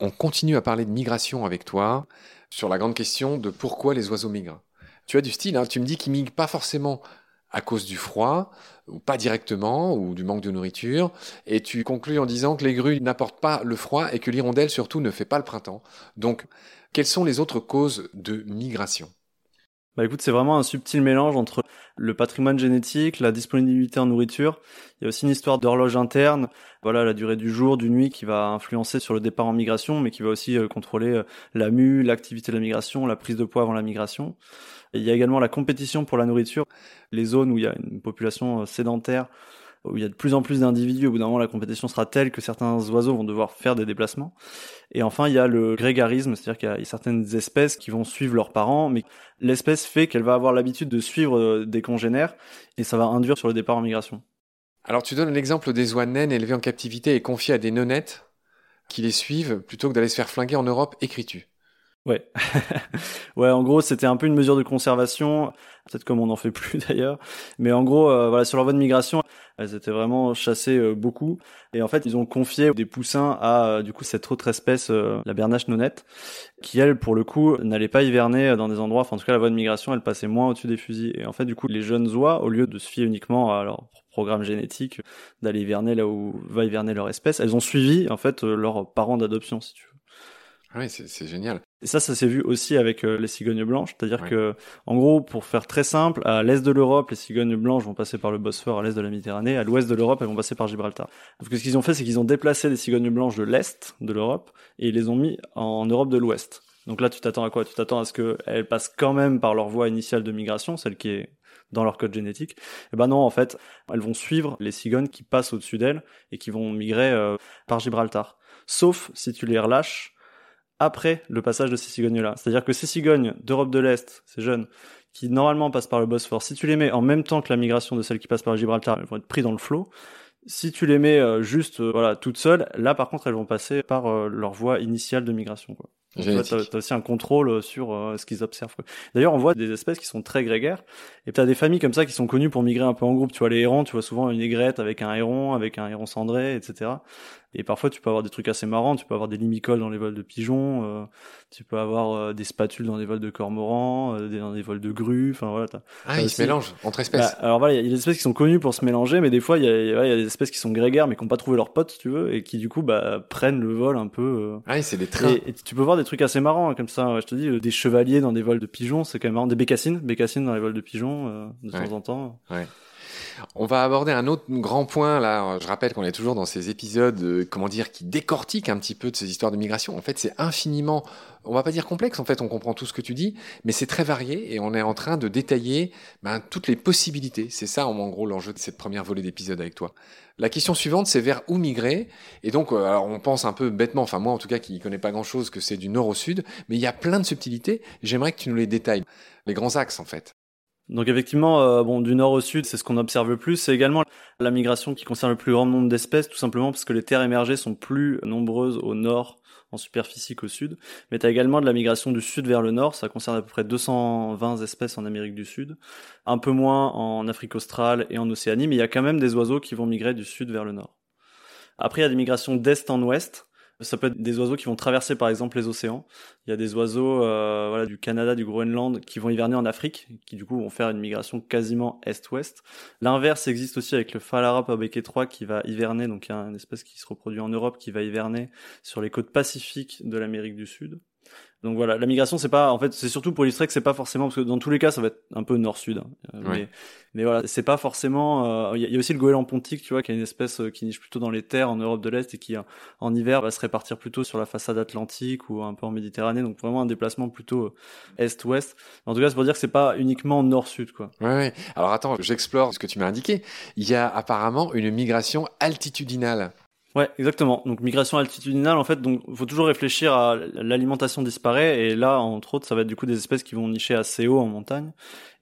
On continue à parler de migration avec toi sur la grande question de pourquoi les oiseaux migrent. Tu as du style, hein, tu me dis qu'ils migrent pas forcément à cause du froid, ou pas directement, ou du manque de nourriture, et tu conclus en disant que les grues n'apportent pas le froid et que l'hirondelle surtout ne fait pas le printemps. Donc, quelles sont les autres causes de migration? Bah écoute, c'est vraiment un subtil mélange entre le patrimoine génétique, la disponibilité en nourriture. Il y a aussi une histoire d'horloge interne, voilà la durée du jour, du nuit qui va influencer sur le départ en migration, mais qui va aussi euh, contrôler euh, la mue, l'activité de la migration, la prise de poids avant la migration. il y a également la compétition pour la nourriture, les zones où il y a une population euh, sédentaire où il y a de plus en plus d'individus, au bout d'un moment la compétition sera telle que certains oiseaux vont devoir faire des déplacements. Et enfin, il y a le grégarisme, c'est-à-dire qu'il y a certaines espèces qui vont suivre leurs parents, mais l'espèce fait qu'elle va avoir l'habitude de suivre euh, des congénères, et ça va induire sur le départ en migration. Alors tu donnes l'exemple des oies naines élevées en captivité et confiées à des nonnettes qui les suivent plutôt que d'aller se faire flinguer en Europe, écris-tu? Ouais, ouais. En gros, c'était un peu une mesure de conservation, peut-être comme on n'en fait plus d'ailleurs. Mais en gros, euh, voilà, sur leur voie de migration, elles étaient vraiment chassées euh, beaucoup. Et en fait, ils ont confié des poussins à euh, du coup cette autre espèce, la bernache nonnette, qui elle, pour le coup, n'allait pas hiverner dans des endroits. Enfin, en tout cas, la voie de migration, elle passait moins au-dessus des fusils. Et en fait, du coup, les jeunes oies, au lieu de se fier uniquement à leur programme génétique, d'aller hiverner là où va hiverner leur espèce, elles ont suivi en fait leurs parents d'adoption, si tu veux. Ah oui, c'est génial. Et ça, ça s'est vu aussi avec euh, les cigognes blanches, c'est-à-dire que, en gros, pour faire très simple, à l'est de l'Europe, les cigognes blanches vont passer par le Bosphore, à l'est de la Méditerranée, à l'ouest de l'Europe, elles vont passer par Gibraltar. Donc, ce qu'ils ont fait, c'est qu'ils ont déplacé les cigognes blanches de l'est de l'Europe et ils les ont mis en Europe de l'Ouest. Donc là, tu t'attends à quoi? Tu t'attends à ce qu'elles passent quand même par leur voie initiale de migration, celle qui est dans leur code génétique. Et eh ben non, en fait, elles vont suivre les cigognes qui passent au-dessus d'elles et qui vont migrer euh, par Gibraltar. Sauf si tu les relâches après le passage de ces cigognes-là. C'est-à-dire que ces cigognes d'Europe de l'Est, ces jeunes, qui normalement passent par le Bosphore, si tu les mets en même temps que la migration de celles qui passent par Gibraltar, elles vont être pris dans le flot. Si tu les mets euh, juste euh, voilà toutes seules, là par contre elles vont passer par euh, leur voie initiale de migration. Quoi. Tu as, aussi un contrôle sur euh, ce qu'ils observent. D'ailleurs, on voit des espèces qui sont très grégaires. Et tu as des familles comme ça qui sont connues pour migrer un peu en groupe. Tu vois, les hérons, tu vois souvent une aigrette avec un héron, avec un héron cendré, etc. Et parfois, tu peux avoir des trucs assez marrants. Tu peux avoir des limicoles dans les vols de pigeons. Euh, tu peux avoir euh, des spatules dans des vols de cormorans, euh, dans des vols de grues. Enfin voilà. Ah, ils se mélangent entre espèces. Bah, alors voilà, il y a des espèces qui sont connues pour se mélanger, mais des fois, il y a, y a, des espèces qui sont grégaires, mais qui n'ont pas trouvé leur pote, si tu veux, et qui du coup bah, prennent le vol un peu. Ah, c'est des trains. Et, tu peux voir des trucs assez marrants hein, comme ça. je te dis, des chevaliers dans des vols de pigeons, c'est quand même marrant. Des bécassines, bécassines dans les vols de pigeons de temps en temps. Ouais. On va aborder un autre grand point là. Je rappelle qu'on est toujours dans ces épisodes, euh, comment dire, qui décortiquent un petit peu de ces histoires de migration. En fait, c'est infiniment, on va pas dire complexe. En fait, on comprend tout ce que tu dis, mais c'est très varié et on est en train de détailler ben, toutes les possibilités. C'est ça, en gros, l'enjeu de cette première volée d'épisode avec toi. La question suivante, c'est vers où migrer? Et donc, euh, on pense un peu bêtement, enfin moi en tout cas qui ne connais pas grand-chose, que c'est du nord au sud, mais il y a plein de subtilités. J'aimerais que tu nous les détailles, les grands axes en fait. Donc effectivement, euh, bon, du nord au sud, c'est ce qu'on observe le plus. C'est également la migration qui concerne le plus grand nombre d'espèces, tout simplement parce que les terres émergées sont plus nombreuses au nord en superficie qu'au sud. Mais tu as également de la migration du sud vers le nord, ça concerne à peu près 220 espèces en Amérique du Sud, un peu moins en Afrique australe et en Océanie, mais il y a quand même des oiseaux qui vont migrer du sud vers le nord. Après, il y a des migrations d'est en ouest, ça peut être des oiseaux qui vont traverser par exemple les océans. Il y a des oiseaux euh, du Canada, du Groenland qui vont hiverner en Afrique, qui du coup vont faire une migration quasiment est-ouest. L'inverse existe aussi avec le Phalarop à bec étroit qui va hiverner, donc il y a une espèce qui se reproduit en Europe qui va hiverner sur les côtes pacifiques de l'Amérique du Sud. Donc voilà, la migration, c'est pas, en fait, c'est surtout pour illustrer que c'est pas forcément, parce que dans tous les cas, ça va être un peu nord-sud. Hein. Euh, mais, mais voilà, c'est pas forcément. Il euh, y, a aussi le goéland pontique, tu vois, qui est une espèce euh, qui niche plutôt dans les terres en Europe de l'Est et qui, en hiver, va se répartir plutôt sur la façade atlantique ou un peu en Méditerranée. Donc vraiment un déplacement plutôt est-ouest. En tout cas, c'est pour dire que c'est pas uniquement nord-sud, quoi. Ouais, ouais. Alors attends, j'explore ce que tu m'as indiqué. Il y a apparemment une migration altitudinale. Ouais, exactement. Donc migration altitudinale, en fait, donc faut toujours réfléchir à l'alimentation disparaît et là, entre autres, ça va être du coup des espèces qui vont nicher assez haut en montagne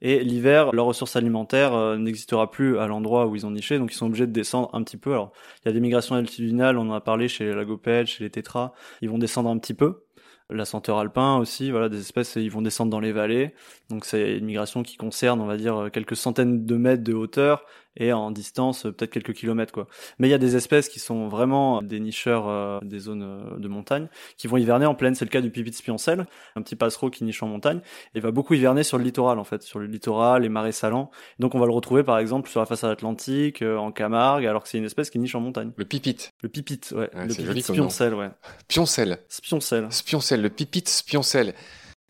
et l'hiver, leur ressource alimentaire euh, n'existera plus à l'endroit où ils ont niché, donc ils sont obligés de descendre un petit peu. Alors, il y a des migrations altitudinales, on en a parlé chez les lagopèdes, chez les tétras, ils vont descendre un petit peu la senteur alpin aussi, voilà, des espèces, ils vont descendre dans les vallées. Donc c'est une migration qui concerne, on va dire, quelques centaines de mètres de hauteur et en distance peut-être quelques kilomètres quoi. Mais il y a des espèces qui sont vraiment des nicheurs euh, des zones euh, de montagne qui vont hiverner en plaine. C'est le cas du pipit spioncelle, un petit passereau qui niche en montagne et va beaucoup hiverner sur le littoral en fait, sur le littoral, les marais salants. Donc on va le retrouver par exemple sur la façade atlantique, euh, en Camargue, alors que c'est une espèce qui niche en montagne. Le pipit. Le pipit, ouais. le pipit spioncelle, ouais. Pioncelle. Spioncelle. Spioncelle, le pipit spioncelle.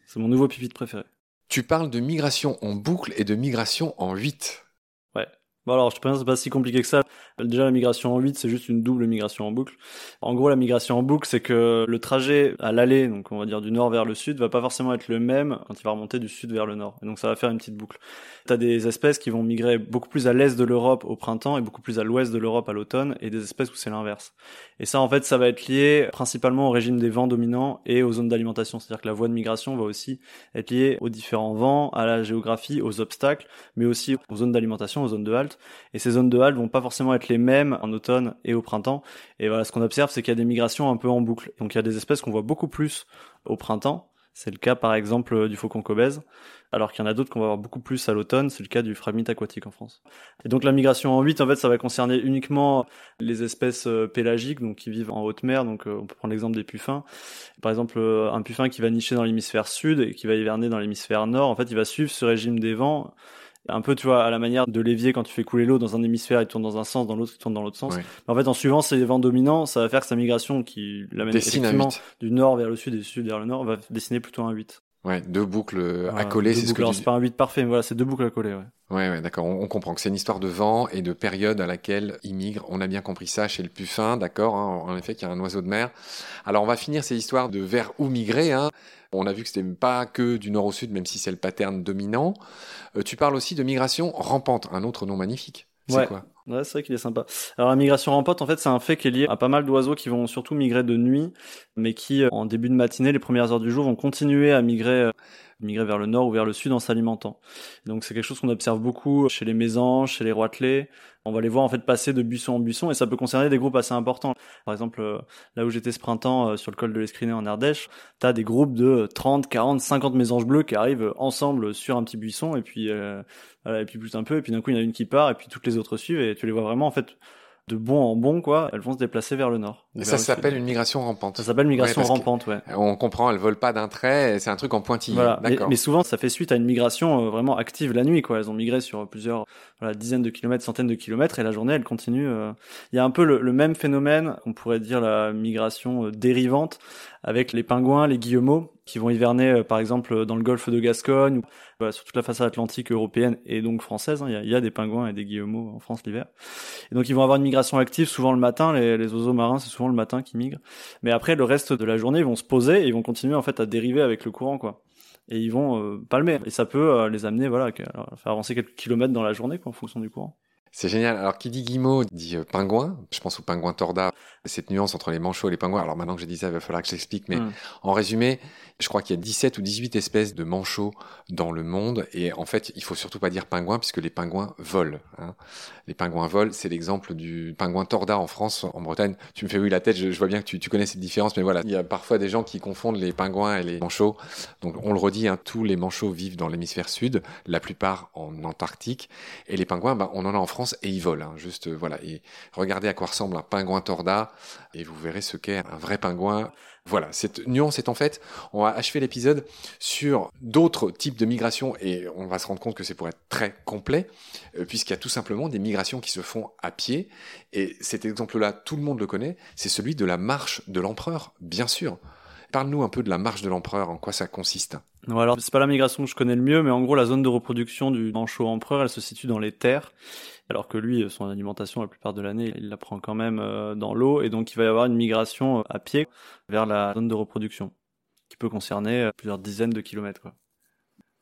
C'est mon nouveau pipit préféré. Tu parles de migration en boucle et de migration en 8. Bon alors, je pense c'est pas si compliqué que ça. Déjà, la migration en 8, c'est juste une double migration en boucle. En gros, la migration en boucle, c'est que le trajet à l'aller, donc on va dire du nord vers le sud, va pas forcément être le même quand il va remonter du sud vers le nord. Et donc, ça va faire une petite boucle. T'as des espèces qui vont migrer beaucoup plus à l'est de l'Europe au printemps et beaucoup plus à l'ouest de l'Europe à l'automne, et des espèces où c'est l'inverse. Et ça, en fait, ça va être lié principalement au régime des vents dominants et aux zones d'alimentation. C'est-à-dire que la voie de migration va aussi être liée aux différents vents, à la géographie, aux obstacles, mais aussi aux zones d'alimentation, aux zones de halte. Et ces zones de halte vont pas forcément être les mêmes en automne et au printemps. Et voilà, ce qu'on observe, c'est qu'il y a des migrations un peu en boucle. Donc il y a des espèces qu'on voit beaucoup plus au printemps. C'est le cas par exemple du faucon cobèze, alors qu'il y en a d'autres qu'on va voir beaucoup plus à l'automne, c'est le cas du phragmite aquatique en France. Et donc la migration en 8, en fait, ça va concerner uniquement les espèces euh, pélagiques, donc qui vivent en haute mer, donc euh, on peut prendre l'exemple des puffins. Par exemple, euh, un puffin qui va nicher dans l'hémisphère sud et qui va hiverner dans l'hémisphère nord, en fait, il va suivre ce régime des vents un peu tu vois à la manière de l'évier quand tu fais couler l'eau dans un hémisphère il tourne dans un sens dans l'autre il tourne dans l'autre sens. En fait en suivant ces vents dominants ça va faire que sa migration qui l'amène effectivement du nord vers le sud et du sud vers le nord va dessiner plutôt un 8 Ouais, deux boucles à coller, c'est ce que c'est pas un 8 parfait, mais voilà, c'est deux boucles à coller, ouais. Ouais, ouais d'accord, on, comprend que c'est une histoire de vent et de période à laquelle il migre. On a bien compris ça chez le puffin, d'accord, hein, en effet, qu'il y a un oiseau de mer. Alors, on va finir ces histoires de vers où migrer, hein. On a vu que c'était pas que du nord au sud, même si c'est le pattern dominant. Euh, tu parles aussi de migration rampante, un autre nom magnifique. C'est quoi? Ouais, c'est vrai qu'il est sympa. Alors la migration rampante, en fait, c'est un fait qui est lié à pas mal d'oiseaux qui vont surtout migrer de nuit, mais qui, euh, en début de matinée, les premières heures du jour, vont continuer à migrer. Euh, migrer vers le nord ou vers le sud en s'alimentant. Donc c'est quelque chose qu'on observe beaucoup chez les mésanges, chez les roitelets. On va les voir en fait passer de buisson en buisson et ça peut concerner des groupes assez importants. Par exemple, euh, là où j'étais ce printemps euh, sur le col de l'Escriné en Ardèche, tu as des groupes de 30, 40, 50 mésanges bleus qui arrivent ensemble sur un petit buisson et puis euh, et puis plus un peu et puis d'un coup il y en a une qui part et puis toutes les autres suivent et tu les vois vraiment en fait de bon en bon, quoi, elles vont se déplacer vers le nord. Et ça s'appelle une migration rampante. Ça s'appelle migration rampante, ouais. On comprend, elles volent pas d'un trait, c'est un truc en pointillé. Voilà. Mais, mais, souvent, ça fait suite à une migration euh, vraiment active la nuit, quoi. Elles ont migré sur plusieurs voilà, dizaines de kilomètres, centaines de kilomètres, et la journée, elles continuent. Euh. Il y a un peu le, le même phénomène, on pourrait dire la migration euh, dérivante, avec les pingouins, les guillemots, qui vont hiverner euh, par exemple dans le golfe de Gascogne, ou, sur toute la façade atlantique européenne et donc française. Hein. Il, y a, des pingouins et des guillemots en France l'hiver. Et donc ils vont avoir une migration active souvent le matin. Les, les oiseaux marins, c'est souvent le matin qui migrent. Mais après, le reste de la journée, ils vont se poser et ils vont continuer en fait à dériver avec le courant, quoi. Et ils vont euh, palmer. Et ça peut euh, les amener, voilà, à faire avancer quelques kilomètres dans la journée, quoi, en fonction du courant. C'est génial. Alors, qui dit guillemot dit euh, pingouin. Je pense au pingouin torda. Cette nuance entre les manchots et les pingouins. Alors, maintenant que j'ai dit ça, il va falloir que j'explique. Mais mm. en résumé, je crois qu'il y a 17 ou 18 espèces de manchots dans le monde. Et en fait, il faut surtout pas dire pingouin puisque les pingouins volent. Hein. Les pingouins volent. C'est l'exemple du pingouin torda en France, en Bretagne. Tu me fais oui la tête. Je, vois bien que tu, tu, connais cette différence. Mais voilà, il y a parfois des gens qui confondent les pingouins et les manchots. Donc, on le redit, hein, tous les manchots vivent dans l'hémisphère sud, la plupart en Antarctique. Et les pingouins, ben, on en a en France et ils volent. Hein. juste, voilà. Et regardez à quoi ressemble un pingouin torda et vous verrez ce qu'est un vrai pingouin. Voilà, cette nuance est en fait, on va achever l'épisode sur d'autres types de migrations et on va se rendre compte que c'est pour être très complet, euh, puisqu'il y a tout simplement des migrations qui se font à pied. Et cet exemple-là, tout le monde le connaît, c'est celui de la marche de l'empereur, bien sûr. Parle-nous un peu de la marche de l'empereur, en quoi ça consiste. Non, alors c'est pas la migration que je connais le mieux, mais en gros la zone de reproduction du manchot empereur, elle se situe dans les terres alors que lui, son alimentation la plupart de l'année, il la prend quand même euh, dans l'eau, et donc il va y avoir une migration euh, à pied vers la zone de reproduction, qui peut concerner euh, plusieurs dizaines de kilomètres.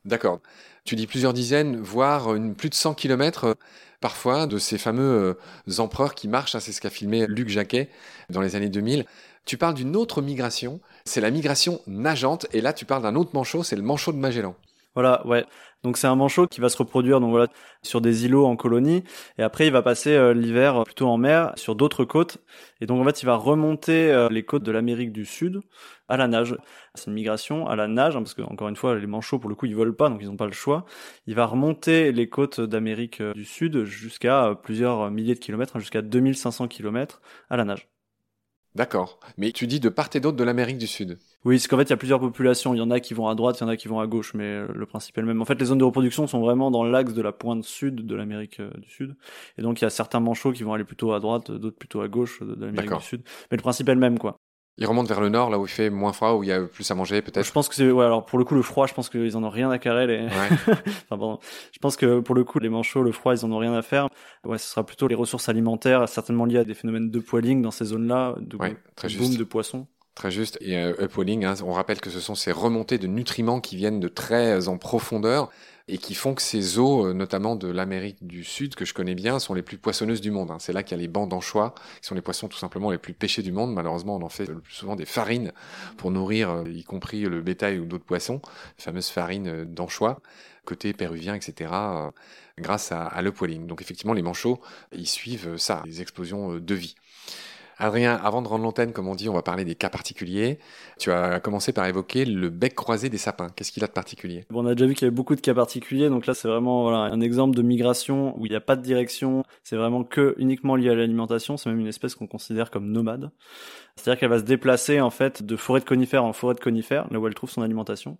D'accord. Tu dis plusieurs dizaines, voire plus de 100 kilomètres parfois de ces fameux empereurs qui marchent. C'est ce qu'a filmé Luc Jacquet dans les années 2000. Tu parles d'une autre migration, c'est la migration nageante, et là tu parles d'un autre manchot, c'est le manchot de Magellan. Voilà, ouais. Donc c'est un manchot qui va se reproduire donc voilà sur des îlots en colonie et après il va passer euh, l'hiver plutôt en mer sur d'autres côtes et donc en fait il va remonter euh, les côtes de l'Amérique du Sud à la nage. C'est une migration à la nage hein, parce que encore une fois les manchots pour le coup ils volent pas donc ils n'ont pas le choix. Il va remonter les côtes d'Amérique euh, du Sud jusqu'à plusieurs milliers de kilomètres, hein, jusqu'à 2500 kilomètres à la nage. D'accord. Mais tu dis de part et d'autre de l'Amérique du Sud. Oui, c'est qu'en fait, il y a plusieurs populations. Il y en a qui vont à droite, il y en a qui vont à gauche, mais euh, le principe est le même. En fait, les zones de reproduction sont vraiment dans l'axe de la pointe sud de l'Amérique euh, du Sud. Et donc, il y a certains manchots qui vont aller plutôt à droite, d'autres plutôt à gauche de l'Amérique du Sud. Mais le principe est le même, quoi. Ils remontent vers le nord, là où il fait moins froid, où il y a plus à manger, peut-être. Je pense que c'est, ouais, alors pour le coup, le froid, je pense qu'ils en ont rien à carrer. Les... Ouais. enfin, pardon. Je pense que pour le coup, les manchots, le froid, ils en ont rien à faire. Ouais, ce sera plutôt les ressources alimentaires, certainement liées à des phénomènes de poiling dans ces zones-là, de ouais, très boom juste. de poissons. Très juste. Et euh, upwelling, hein, on rappelle que ce sont ces remontées de nutriments qui viennent de très en profondeur et qui font que ces eaux, euh, notamment de l'Amérique du Sud, que je connais bien, sont les plus poissonneuses du monde. Hein. C'est là qu'il y a les bancs d'anchois, qui sont les poissons tout simplement les plus pêchés du monde. Malheureusement, on en fait le plus souvent des farines pour nourrir, euh, y compris le bétail ou d'autres poissons, les fameuses farines euh, d'anchois, côté péruvien, etc., grâce à, à l'upwelling. Donc effectivement, les manchots, ils suivent ça, les explosions de vie. Adrien, avant de rendre l'antenne, comme on dit, on va parler des cas particuliers. Tu as commencé par évoquer le bec croisé des sapins. Qu'est-ce qu'il a de particulier? Bon, On a déjà vu qu'il y avait beaucoup de cas particuliers, donc là c'est vraiment un exemple de migration où il n'y a pas de direction, c'est vraiment que uniquement lié à l'alimentation, c'est même une espèce qu'on considère comme nomade. C'est-à-dire qu'elle va se déplacer en fait de forêt de conifères en forêt de conifères, là où elle trouve son alimentation.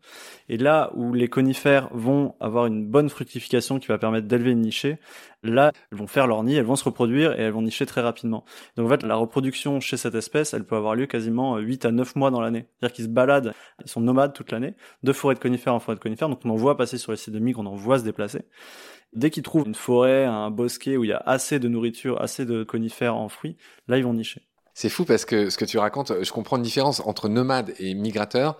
Et là où les conifères vont avoir une bonne fructification qui va permettre d'élever une nichée, là elles vont faire leur nid, elles vont se reproduire et elles vont nicher très rapidement. Donc en fait la reproduction chez cette espèce, elle peut avoir lieu quasiment 8 à 9 mois dans l'année. C'est-à-dire qu'ils se baladent, ils sont nomades toute l'année, de forêt de conifères en forêt de conifères, donc on en voit passer sur les sites de migres, on en voit se déplacer. Dès qu'ils trouvent une forêt, un bosquet où il y a assez de nourriture, assez de conifères en fruits, là ils vont nicher. C'est fou parce que ce que tu racontes, je comprends une différence entre nomade et migrateur.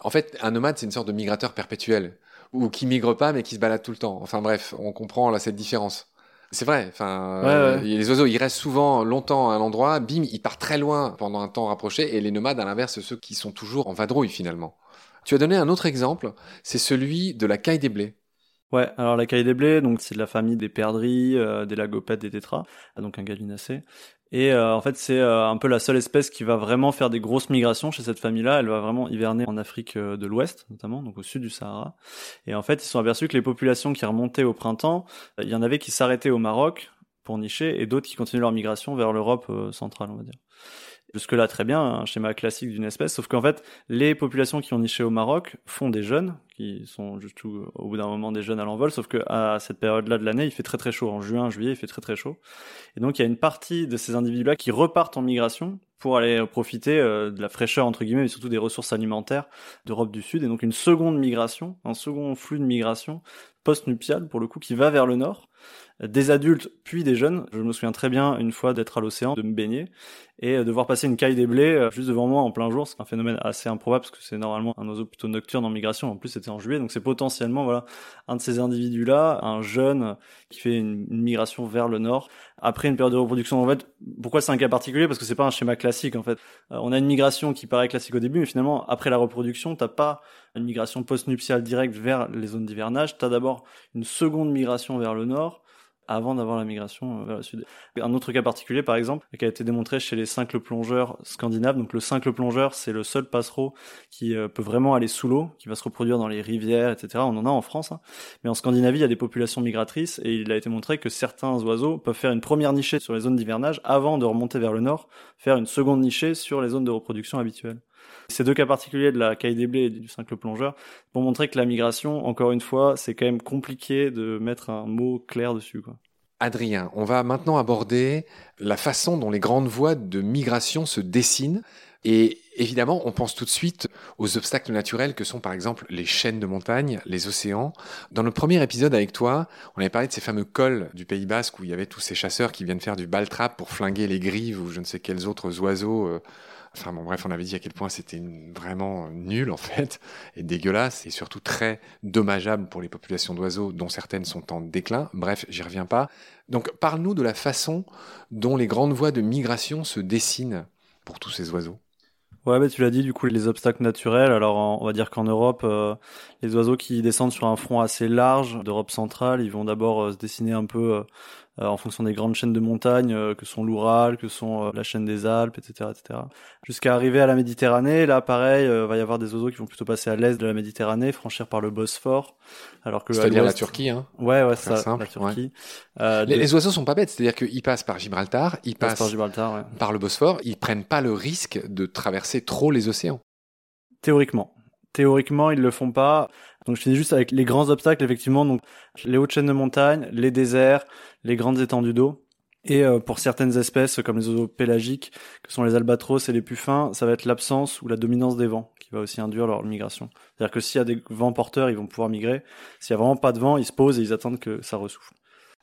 En fait, un nomade, c'est une sorte de migrateur perpétuel, ou qui migre pas mais qui se balade tout le temps. Enfin bref, on comprend là cette différence. C'est vrai. Enfin, euh, les oiseaux, ils restent souvent longtemps à un endroit. Bim, ils partent très loin pendant un temps rapproché. Et les nomades, à l'inverse, ceux qui sont toujours en vadrouille finalement. Tu as donné un autre exemple, c'est celui de la caille des blés. Ouais, alors la caille des blés, donc c'est de la famille des perdrix, euh, des lagopèdes, des tétras, donc un gallinacé. Et euh, en fait, c'est euh, un peu la seule espèce qui va vraiment faire des grosses migrations chez cette famille-là. Elle va vraiment hiverner en Afrique de l'Ouest, notamment, donc au sud du Sahara. Et en fait, ils sont aperçus que les populations qui remontaient au printemps, il y en avait qui s'arrêtaient au Maroc pour nicher, et d'autres qui continuaient leur migration vers l'Europe centrale, on va dire. Jusque-là, très bien, un schéma classique d'une espèce, sauf qu'en fait, les populations qui ont niché au Maroc font des jeunes, qui sont juste au bout d'un moment des jeunes à l'envol, sauf que à cette période-là de l'année, il fait très très chaud. En juin, juillet, il fait très très chaud. Et donc, il y a une partie de ces individus-là qui repartent en migration pour aller profiter euh, de la fraîcheur, entre guillemets, mais surtout des ressources alimentaires d'Europe du Sud. Et donc, une seconde migration, un second flux de migration post-nuptiale, pour le coup, qui va vers le nord des adultes puis des jeunes. Je me souviens très bien une fois d'être à l'océan, de me baigner et de voir passer une caille des blés euh, juste devant moi en plein jour. C'est un phénomène assez improbable parce que c'est normalement un oiseau plutôt nocturne en migration. En plus, c'était en juillet, donc c'est potentiellement voilà un de ces individus-là, un jeune qui fait une, migration vers le nord après une période de reproduction. En fait, pourquoi c'est un cas particulier? Parce que c'est pas un schéma classique. Euh, on a une migration qui paraît classique au début, mais finalement après la reproduction, t'as pas une migration post-nuptiale directe vers les zones d'hivernage. T'as d'abord une seconde migration vers le nord avant d'avoir la migration euh, vers le sud. Un autre cas particulier, par exemple, qui a été démontré chez les cinq plongeurs scandinaves. Donc le cinq plongeur, c'est le seul passereau qui euh, peut vraiment aller sous l'eau, qui va se reproduire dans les rivières, etc. On en a en France, hein. mais en Scandinavie, il y a des populations migratrices et il a été montré que certains oiseaux peuvent faire une première nichée sur les zones d'hivernage avant de remonter vers le nord, faire une seconde nichée sur les zones de reproduction habituelles. Ces deux cas particuliers de la caille des blés et du cinq plongeur pour montrer que la migration, encore une fois, c'est quand même compliqué de mettre un mot clair dessus. Adrien, on va maintenant aborder la façon dont les grandes voies de migration se dessinent. Et évidemment, on pense tout de suite aux obstacles naturels que sont par exemple les chaînes de montagne, les océans. Dans notre premier épisode avec toi, on avait parlé de ces fameux cols du Pays Basque où il y avait tous ces chasseurs qui viennent faire du baltrap pour flinguer les grives ou je ne sais quels autres oiseaux euh, Enfin bon, bref, on avait dit à quel point c'était vraiment nul en fait, et dégueulasse, et surtout très dommageable pour les populations d'oiseaux dont certaines sont en déclin. Bref, j'y reviens pas. Donc parle-nous de la façon dont les grandes voies de migration se dessinent pour tous ces oiseaux. Ouais, bah, tu l'as dit, du coup, les obstacles naturels. Alors, on va dire qu'en Europe, euh, les oiseaux qui descendent sur un front assez large d'Europe centrale, ils vont d'abord euh, se dessiner un peu euh, en fonction des grandes chaînes de montagnes euh, que sont l'Oural, que sont euh, la chaîne des Alpes, etc., etc. Jusqu'à arriver à la Méditerranée, là, pareil, va y avoir des oiseaux qui vont plutôt passer à l'est de la Méditerranée, franchir par le Bosphore, alors que c'est-à-dire la Turquie, hein. Ouais, ouais, ça, la Turquie. les, les, oiseaux sont pas bêtes, c'est-à-dire qu'ils passent par Gibraltar, ils, passent, par, Gibraltar, ouais. par le Bosphore, ils prennent pas le risque de traverser trop les océans. Théoriquement. Théoriquement, ils le font pas. Donc je finis juste avec les grands obstacles, effectivement, donc les hautes chaînes de montagne, les déserts, les grandes étendues d'eau. Et euh, pour certaines espèces, comme les oiseaux pélagiques, que sont les albatros et les puffins, ça va être l'absence ou la dominance des vents qui va aussi induire leur migration. C'est-à-dire que s'il y a des vents porteurs, ils vont pouvoir migrer. S'il y a vraiment pas de vent, ils se posent et ils attendent que ça ressouffle.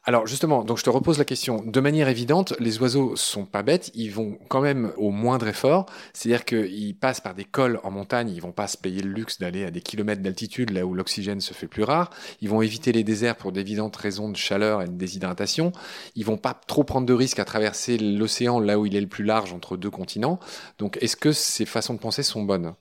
Alors justement, donc je te repose la question. De manière évidente, les oiseaux sont pas bêtes, ils vont quand même au moindre effort. C'est-à-dire qu'ils passent par des cols en montagne, ils vont pas se payer le luxe d'aller à des kilomètres d'altitude là où l'oxygène se fait plus rare. Ils vont éviter les déserts pour d'évidentes raisons de chaleur et de déshydratation. Ils vont pas trop prendre de risques à traverser l'océan là où il est le plus large entre deux continents. Donc est-ce que ces façons de penser sont bonnes?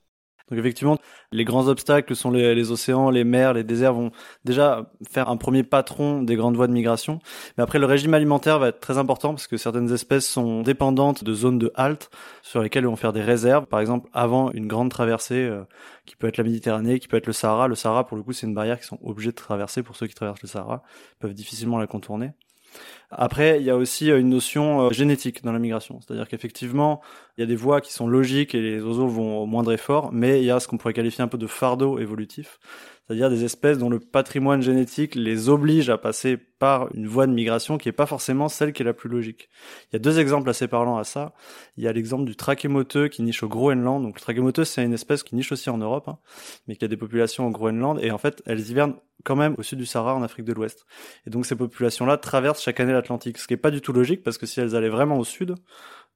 Donc effectivement, les grands obstacles sont les, océans, les mers, les déserts vont déjà faire un premier patron des grandes voies de migration. Mais après, le régime alimentaire va être très important parce que certaines espèces sont dépendantes de zones de halte sur lesquelles elles vont faire des réserves. Par exemple, avant une grande traversée euh, qui peut être la Méditerranée, qui peut être le Sahara. Le Sahara, pour le coup, c'est une barrière qu'ils sont obligés de traverser pour ceux qui traversent le Sahara. Ils peuvent difficilement la contourner. Après, il y a aussi euh, une notion euh, génétique dans la migration, c'est-à-dire qu'effectivement, il y a des voies qui sont logiques et les oiseaux vont au moindre effort, mais il y a ce qu'on pourrait qualifier un peu de fardeau évolutif, c'est-à-dire des espèces dont le patrimoine génétique les oblige à passer par une voie de migration qui n'est pas forcément celle qui est la plus logique. Il y a deux exemples assez parlants à ça. Il y a l'exemple du trachémoteux qui niche au Groenland. Donc le trachémoteux, c'est une espèce qui niche aussi en Europe, hein, mais qui a des populations au Groenland, et en fait, elles hivernent quand même au sud du Sahara en Afrique de l'Ouest. Et donc ces populations-là traversent chaque année ce qui est pas du tout logique parce que si elles allaient vraiment au sud,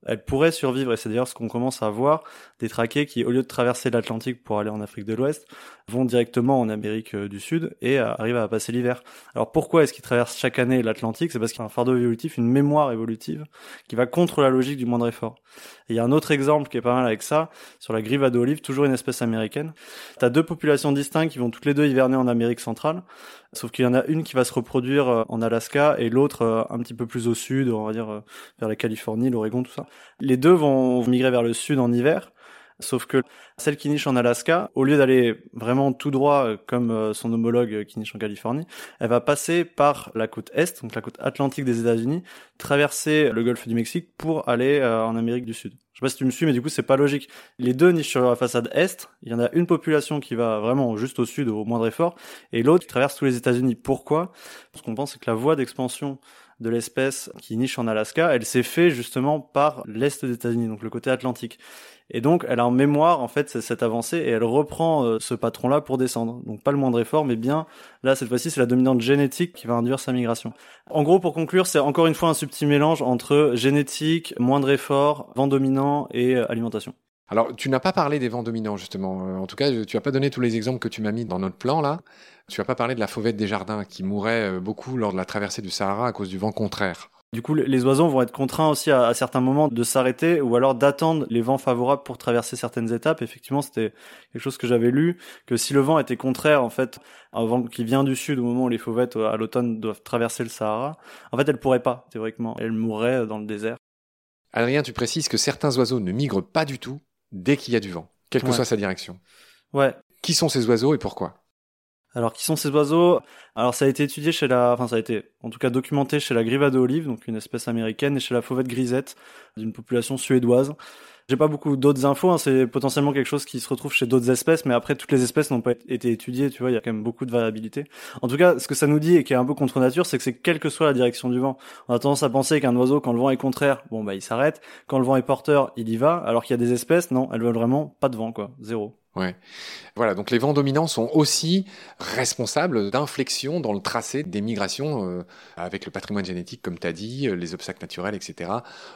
elle pourrait survivre, et c'est d'ailleurs ce qu'on commence à voir, des traqués qui, au lieu de traverser l'Atlantique pour aller en Afrique de l'Ouest, vont directement en Amérique euh, du Sud et euh, arrivent à passer l'hiver. Alors pourquoi est-ce qu'ils traversent chaque année l'Atlantique? C'est parce qu'il y a un fardeau évolutif, une mémoire évolutive, qui va contre la logique du moindre effort. Il y a un autre exemple qui est pas mal avec ça, sur la grive à d'olive, toujours une espèce américaine. T'as deux populations distinctes qui vont toutes les deux hiverner en Amérique centrale, sauf qu'il y en a une qui va se reproduire euh, en Alaska et l'autre un petit peu plus au sud, on va dire vers la Californie, l'Oregon, tout ça. Les deux vont migrer vers le sud en hiver, sauf que celle qui niche en Alaska, au lieu d'aller vraiment tout droit euh, comme euh, son homologue qui niche en Californie, elle va passer par la côte est, donc la côte atlantique des États-Unis, traverser le golfe du Mexique pour aller euh, en Amérique du Sud. Je sais pas si tu me suis, mais du coup c'est pas logique. Les deux nichent sur la façade est. Il y en a une population qui va vraiment juste au sud au moindre effort, et l'autre qui traverse tous les États-Unis. Pourquoi? Parce qu'on pense que la voie d'expansion de l'espèce qui niche en Alaska, elle s'est fait justement par l'est des États-Unis, donc le côté atlantique. Et donc, elle a en mémoire en fait cette avancée et elle reprend euh, ce patron-là pour descendre. Donc pas le moindre effort, mais bien là cette fois-ci c'est la dominante génétique qui va induire sa migration. En gros, pour conclure, c'est encore une fois un subtil mélange entre génétique, moindre effort, vent dominant et euh, alimentation. Alors, tu n'as pas parlé des vents dominants, justement. Euh, en tout cas, tu n'as pas donné tous les exemples que tu m'as mis dans notre plan, là. Tu n'as pas parlé de la fauvette des jardins, qui mourait beaucoup lors de la traversée du Sahara à cause du vent contraire. Du coup, les oiseaux vont être contraints aussi à, certains moments de s'arrêter ou alors d'attendre les vents favorables pour traverser certaines étapes. Effectivement, c'était quelque chose que j'avais lu, que si le vent était contraire, en fait, un vent qui vient du sud au moment où les fauvettes à l'automne doivent traverser le Sahara, en fait, elles pourraient pas, théoriquement. Elles mourraient dans le désert. Adrien, tu précises que certains oiseaux ne migrent pas du tout dès qu'il y a du vent, quelle que soit sa direction. Ouais. Qui sont ces oiseaux et pourquoi? Alors, qui sont ces oiseaux? Alors, ça a été étudié chez la, enfin, ça a été, en tout cas, documenté chez la grivade olive, donc une espèce américaine, et chez la fauvette grisette, d'une population suédoise. J'ai pas beaucoup d'autres infos, hein, c'est potentiellement quelque chose qui se retrouve chez d'autres espèces, mais après, toutes les espèces n'ont pas été étudiées, tu vois, il y a quand même beaucoup de variabilité. En tout cas, ce que ça nous dit, et qui est un peu contre nature, c'est que c'est quelle que soit la direction du vent. On a tendance à penser qu'un oiseau, quand le vent est contraire, bon, bah, il s'arrête. Quand le vent est porteur, il y va, alors qu'il y a des espèces, non, elles veulent vraiment pas de vent, quoi. Zéro. Ouais. Voilà, donc les vents dominants sont aussi responsables d'inflexions dans le tracé des migrations euh, avec le patrimoine génétique, comme tu dit, euh, les obstacles naturels, etc.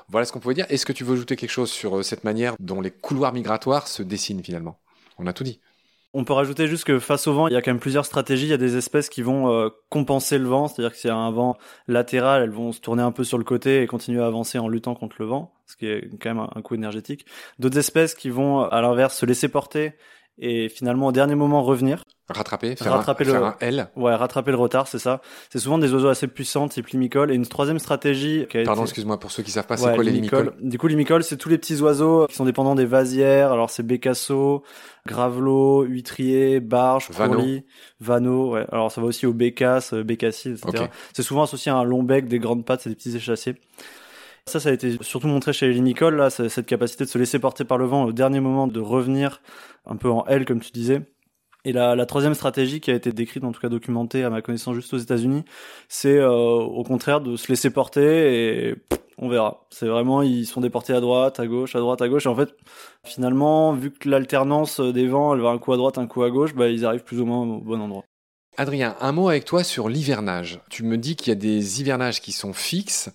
Voilà ce qu'on pouvait dire. Est-ce que tu veux ajouter quelque chose sur euh, cette manière dont les couloirs migratoires se dessinent finalement? On a tout dit. On peut rajouter juste que face au vent, il y a quand même plusieurs stratégies. Il y a des espèces qui vont compenser le vent, c'est-à-dire que s'il y a un vent latéral, elles vont se tourner un peu sur le côté et continuer à avancer en luttant contre le vent, ce qui est quand même un, coût énergétique. D'autres espèces qui vont, à l'inverse, se laisser porter et finalement au dernier moment revenir. Rattraper, faire, rattraper un, le, faire L. Ouais, rattraper le retard, c'est ça. C'est souvent des oiseaux assez puissants, type limicole. Et une troisième stratégie qui a Pardon, excuse-moi, pour ceux qui savent pas, c'est quoi les limicoles? Du coup, limicole, c'est tous les petits oiseaux qui sont dépendants des vasières. Alors, c'est bécasseaux, gravelots, huîtriers, barges, courlis, vanneaux. Ouais. Alors, ça va aussi aux bécasses, euh, bécassies, etc. C'est souvent associé à un long bec, des grandes pattes, c'est des petits échassiers. Ça, ça a été surtout montré chez les limicoles, là, cette capacité de se laisser porter par le vent au dernier moment, de revenir un peu en L, comme tu disais. Et la, troisième stratégie qui a été décrite, en tout cas documentée à ma connaissance juste aux États-Unis, c'est euh, au contraire de se laisser porter et on verra. C'est vraiment ils sont déportés à droite, à gauche, à droite, à gauche. Et en fait, finalement, vu que l'alternance des vents, elle va un coup à droite, un coup à gauche, bah ils arrivent plus ou moins au bon endroit. Adrien, un mot avec toi sur l'hivernage. Tu me dis qu'il y a des hivernages qui sont fixes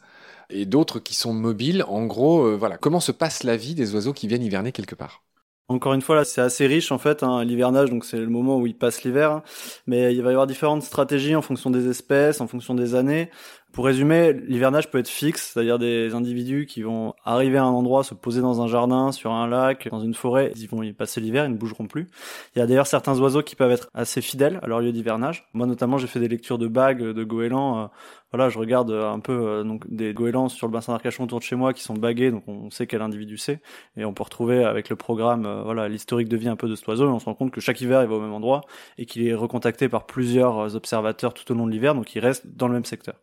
et d'autres qui sont mobiles. En gros, euh, voilà, comment se passe la vie des oiseaux qui viennent hiverner quelque part? Encore une fois, là, c'est assez riche en fait, hein, l'hivernage, donc c'est le moment où ils passent l'hiver. Mais il va y avoir différentes stratégies en fonction des espèces, en fonction des années. Pour résumer, l'hivernage peut être fixe, c'est-à-dire des individus qui vont arriver à un endroit, se poser dans un jardin, sur un lac, dans une forêt, ils vont y passer l'hiver, ils ne bougeront plus. Il y a d'ailleurs certains oiseaux qui peuvent être assez fidèles à leur lieu d'hivernage. Moi notamment, j'ai fait des lectures de bagues, de goélands. Euh, voilà, je regarde un peu euh, donc des goélands sur le bassin d'Arcachon autour de chez moi qui sont bagués, donc on sait quel individu c'est, et on peut retrouver avec le programme, euh, voilà, l'historique de vie un peu de cet oiseau, et on se rend compte que chaque hiver il va au même endroit et qu'il est recontacté par plusieurs observateurs tout au long de l'hiver, donc il reste dans le même secteur.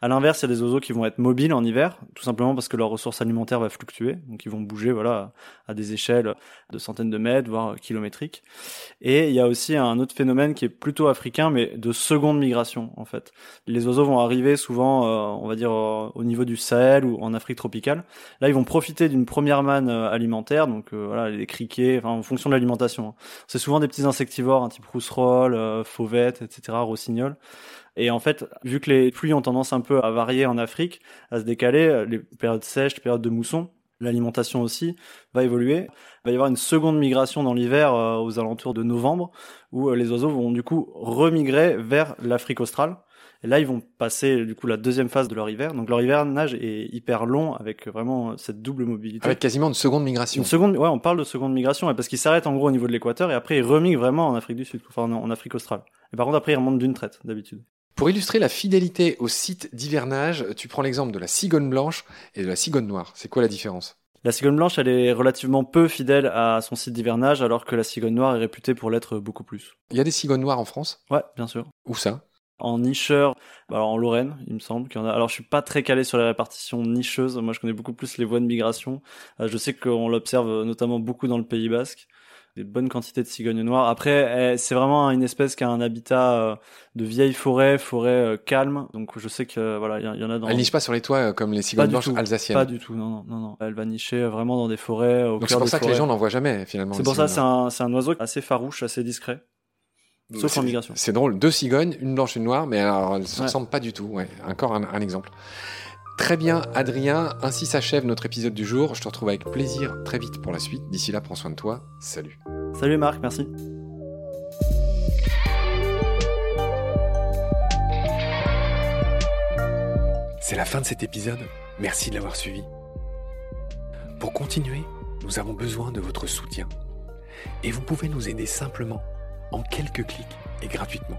À l'inverse, il y a des oiseaux qui vont être mobiles en hiver, tout simplement parce que leur ressource alimentaire va fluctuer, donc ils vont bouger voilà à des échelles de centaines de mètres, voire kilométriques. Et il y a aussi un autre phénomène qui est plutôt africain, mais de seconde migration en fait. Les oiseaux vont arriver souvent, euh, on va dire euh, au niveau du Sahel ou en Afrique tropicale. Là, ils vont profiter d'une première manne euh, alimentaire, donc voilà les criquets, enfin en fonction de l'alimentation. Hein. C'est souvent des petits insectivores, un type rousserolle, fauvette, etc., rossignol. Et en fait, vu que les pluies ont tendance un peu à varier en Afrique, à se décaler, les périodes sèches, les périodes de mousson, L'alimentation aussi va évoluer. Il va y avoir une seconde migration dans l'hiver euh, aux alentours de novembre où euh, les oiseaux vont du coup remigrer vers l'Afrique australe. Et là, ils vont passer du coup la deuxième phase de leur hiver. Donc leur hivernage est hyper long avec vraiment cette double mobilité. Avec quasiment une seconde migration. Une seconde, ouais, on parle de seconde migration parce qu'ils s'arrêtent en gros au niveau de l'équateur et après ils remigrent vraiment en Afrique du Sud, enfin en Afrique australe. Et par contre après ils remontent d'une traite d'habitude. Pour illustrer la fidélité au site d'hivernage, tu prends l'exemple de la cigogne blanche et de la cigogne noire. C'est quoi la différence? La cigogne blanche, elle est relativement peu fidèle à son site d'hivernage, alors que la cigogne noire est réputée pour l'être beaucoup plus. Il y a des cigognes noires en France? Ouais, bien sûr. Où ça? En nicheur, alors en Lorraine, il me semble qu'il y en a. Alors je suis pas très calé sur la répartition nicheuse. Moi, je connais beaucoup plus les voies de migration. Euh, je sais qu'on l'observe notamment beaucoup dans le Pays Basque. Des bonnes quantités de cigognes noires. Après, eh, c'est vraiment une espèce qui a un habitat euh, de vieille forêt, forêt euh, calme. Donc je sais que voilà, il y, en a dans. Elle niche pas sur les toits comme les cigognes blanches alsaciennes. Pas du tout. Non, non, non, Elle va nicher vraiment dans des forêts. Au Donc c'est pour ça que les gens n'en voient jamais finalement. C'est pour ça, c'est un, c'est un oiseau assez farouche, assez discret. Sauf en migration. C'est drôle, deux cigognes, une blanche, une noire, mais alors elles se ressemblent pas du tout. Ouais, encore un, un exemple. Très bien, Adrien. Ainsi s'achève notre épisode du jour. Je te retrouve avec plaisir très vite pour la suite. D'ici là, prends soin de toi. Salut. Salut Marc, merci. C'est la fin de cet épisode. Merci de l'avoir suivi. Pour continuer, nous avons besoin de votre soutien. Et vous pouvez nous aider simplement en quelques clics et gratuitement.